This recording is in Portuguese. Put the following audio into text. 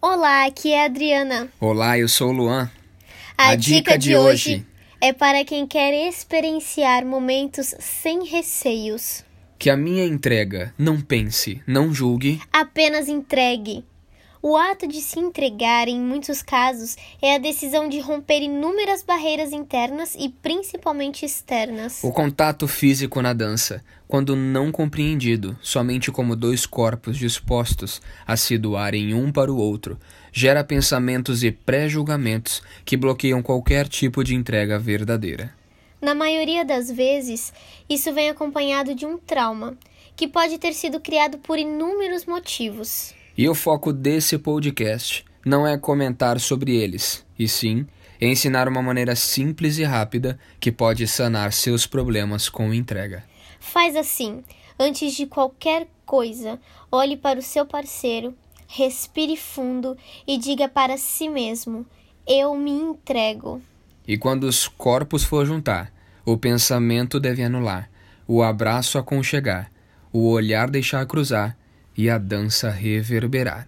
Olá, aqui é a Adriana. Olá, eu sou o Luan. A, dica, de hoje é para quem quer experienciar momentos sem receios. Que a minha entrega não pense, não julgue. Apenas entregue. O ato de se entregar, em muitos casos, é a decisão de romper inúmeras barreiras internas e principalmente externas. O contato físico na dança, quando não compreendido somente como dois corpos dispostos a se doarem um para o outro, gera pensamentos e pré-julgamentos que bloqueiam qualquer tipo de entrega verdadeira. Na maioria das vezes, isso vem acompanhado de um trauma, que pode ter sido criado por inúmeros motivos. E o foco desse podcast não é comentar sobre eles, e sim ensinar uma maneira simples e rápida que pode sanar seus problemas com entrega. Faz assim: antes de qualquer coisa, olhe para o seu parceiro, respire fundo e diga para si mesmo: Eu me entrego. E quando os corpos for juntar, o pensamento deve anular, o abraço aconchegar, o olhar deixar cruzar e a dança reverberar.